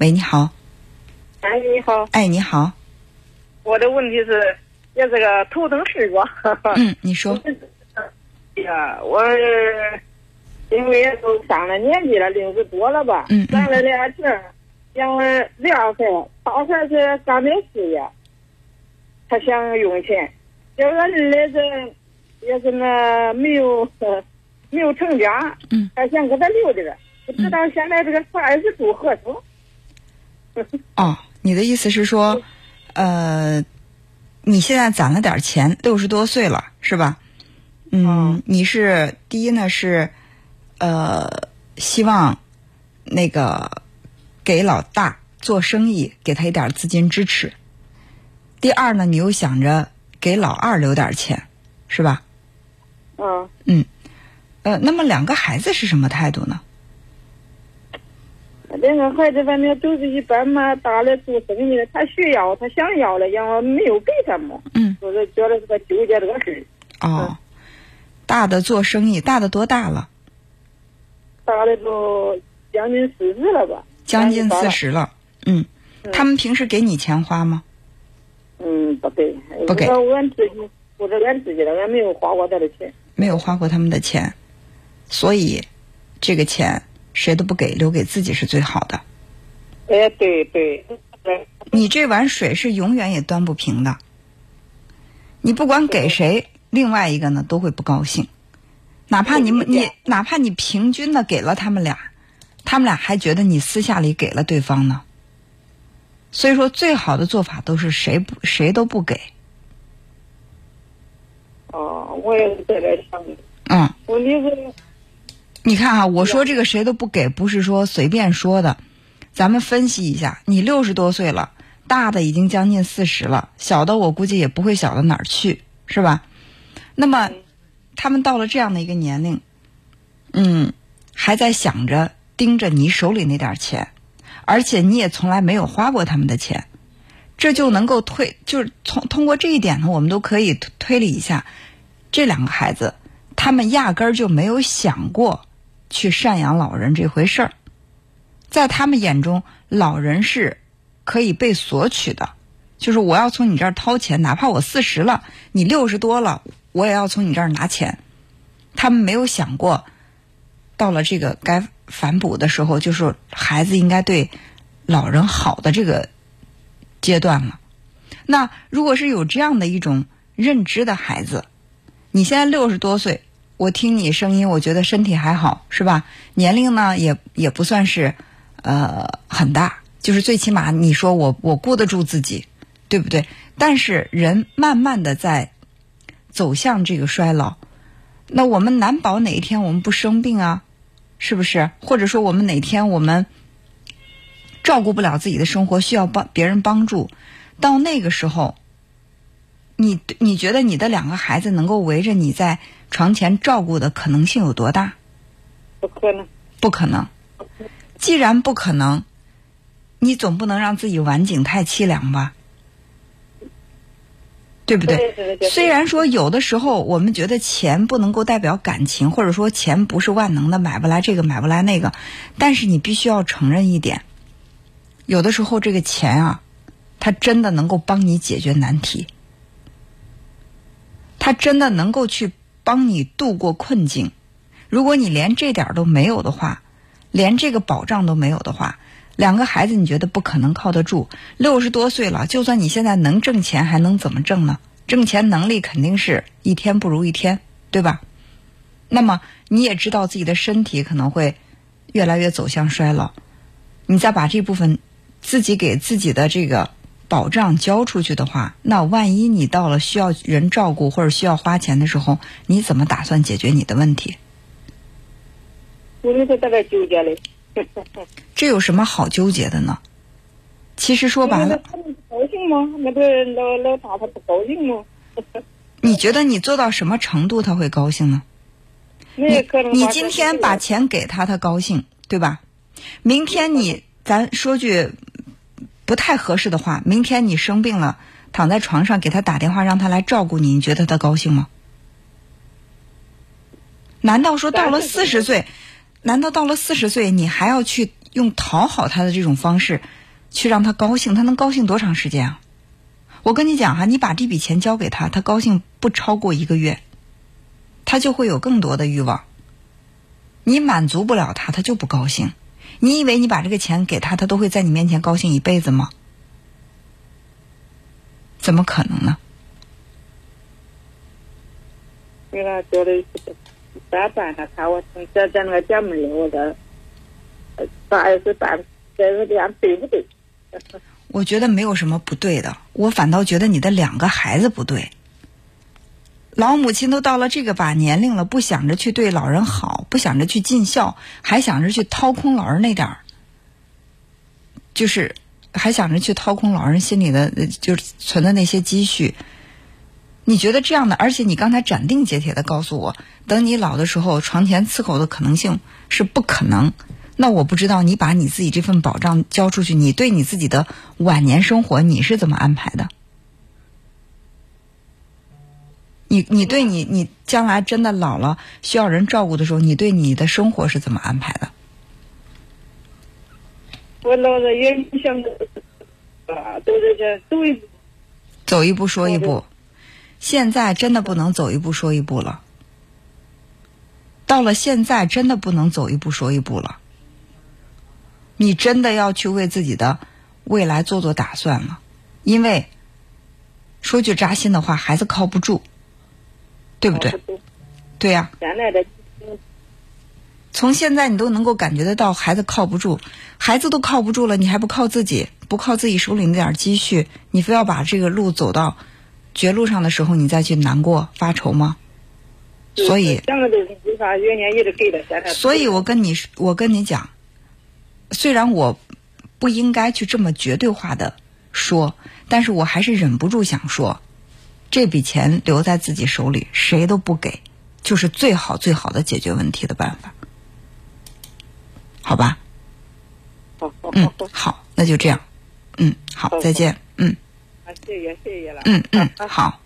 喂，你好。哎，你好。哎，你好。我的问题是，也是个头疼事吧？嗯，你说。呀，我因为也都上了年纪了，六十多了吧？嗯攒了俩钱，养了俩孩，大孩是干点事业，他想用钱。这个儿子也是那没有 没有成家，嗯，还想给他留着，不知道现在这个啥是不合适。哦，你的意思是说，呃，你现在攒了点钱，六十多岁了，是吧？嗯，你是第一呢是，呃，希望那个给老大做生意，给他一点资金支持。第二呢，你又想着给老二留点钱，是吧？嗯。嗯，呃，那么两个孩子是什么态度呢？两个孩子反正都是一般嘛，大的做生意的，他需要，他想要了，然后没有给他嘛。嗯。就是觉得是个纠结这个事儿。哦。大的做生意，大的多大了？大的都将近四十了吧？将近四十了，嗯。他们平时给你钱花吗？嗯，不给。不给。我俺自己，我是俺自己的，俺没有花过他的钱。没有花过他们的钱，所以这个钱谁都不给，留给自己是最好的。哎，对对。你这碗水是永远也端不平的。你不管给谁。另外一个呢，都会不高兴，哪怕你们你哪怕你平均的给了他们俩，他们俩还觉得你私下里给了对方呢。所以说，最好的做法都是谁不谁都不给。哦，我也是在这想。嗯。问题是，你看啊，我说这个谁都不给，不是说随便说的。咱们分析一下，你六十多岁了，大的已经将近四十了，小的我估计也不会小到哪儿去，是吧？那么，他们到了这样的一个年龄，嗯，还在想着盯着你手里那点钱，而且你也从来没有花过他们的钱，这就能够推，就是从通过这一点呢，我们都可以推理一下，这两个孩子，他们压根儿就没有想过去赡养老人这回事儿，在他们眼中，老人是可以被索取的，就是我要从你这儿掏钱，哪怕我四十了，你六十多了。我也要从你这儿拿钱，他们没有想过，到了这个该反哺的时候，就是孩子应该对老人好的这个阶段了。那如果是有这样的一种认知的孩子，你现在六十多岁，我听你声音，我觉得身体还好，是吧？年龄呢也也不算是呃很大，就是最起码你说我我顾得住自己，对不对？但是人慢慢的在。走向这个衰老，那我们难保哪一天我们不生病啊？是不是？或者说我们哪天我们照顾不了自己的生活，需要帮别人帮助，到那个时候，你你觉得你的两个孩子能够围着你在床前照顾的可能性有多大？不可能，不可能。既然不可能，你总不能让自己晚景太凄凉吧？对不对？虽然说有的时候我们觉得钱不能够代表感情，或者说钱不是万能的，买不来这个买不来那个，但是你必须要承认一点，有的时候这个钱啊，它真的能够帮你解决难题，它真的能够去帮你度过困境。如果你连这点都没有的话，连这个保障都没有的话。两个孩子，你觉得不可能靠得住？六十多岁了，就算你现在能挣钱，还能怎么挣呢？挣钱能力肯定是一天不如一天，对吧？那么你也知道自己的身体可能会越来越走向衰老，你再把这部分自己给自己的这个保障交出去的话，那万一你到了需要人照顾或者需要花钱的时候，你怎么打算解决你的问题？我在这纠结嘞。这有什么好纠结的呢？其实说白了，高兴吗？那个老老大他不高兴吗？你觉得你做到什么程度他会高兴呢？你你今天把钱给他，他高兴，对吧？明天你咱说句不太合适的话，明天你生病了，躺在床上给他打电话让他来照顾你，你觉得他高兴吗？难道说到了四十岁？难道到了四十岁，你还要去用讨好他的这种方式去让他高兴，他能高兴多长时间啊？我跟你讲哈，你把这笔钱交给他，他高兴不超过一个月，他就会有更多的欲望。你满足不了他，他就不高兴。你以为你把这个钱给他，他都会在你面前高兴一辈子吗？怎么可能呢？给他交的咋办呢？看我从这在那个节目里，我这办是办这个样对不对？我觉得没有什么不对的，我反倒觉得你的两个孩子不对。老母亲都到了这个把年龄了，不想着去对老人好，不想着去尽孝，还想着去掏空老人那点儿，就是还想着去掏空老人心里的，就是存的那些积蓄。你觉得这样的，而且你刚才斩钉截铁的告诉我，等你老的时候，床前伺候的可能性是不可能。那我不知道你把你自己这份保障交出去，你对你自己的晚年生活你是怎么安排的？你你对你你将来真的老了需要人照顾的时候，你对你的生活是怎么安排的？我老了也想啊，都是这走一步，走一步说一步。现在真的不能走一步说一步了。到了现在，真的不能走一步说一步了。你真的要去为自己的未来做做打算了，因为说句扎心的话，孩子靠不住。对不对？对呀。原来的，从现在你都能够感觉得到孩子靠不住，孩子都靠不住了，你还不靠自己，不靠自己手里那点积蓄，你非要把这个路走到绝路上的时候，你再去难过发愁吗？所以。所以我跟你，我跟你讲，虽然我不应该去这么绝对化的说，但是我还是忍不住想说。这笔钱留在自己手里，谁都不给，就是最好最好的解决问题的办法，好吧？嗯，好，那就这样。嗯，好，再见。嗯。谢谢谢谢了。嗯嗯，好。